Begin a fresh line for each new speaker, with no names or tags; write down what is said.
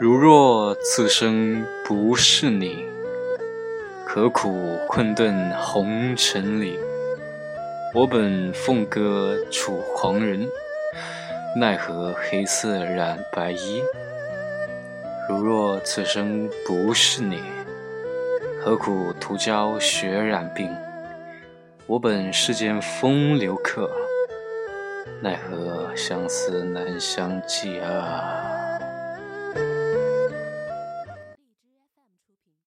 如若此生不是你，何苦困顿红尘里？我本凤歌楚狂人，奈何黑色染白衣。如若此生不是你，何苦徒教血染鬓？我本世间风流客，奈何相思难相寄啊。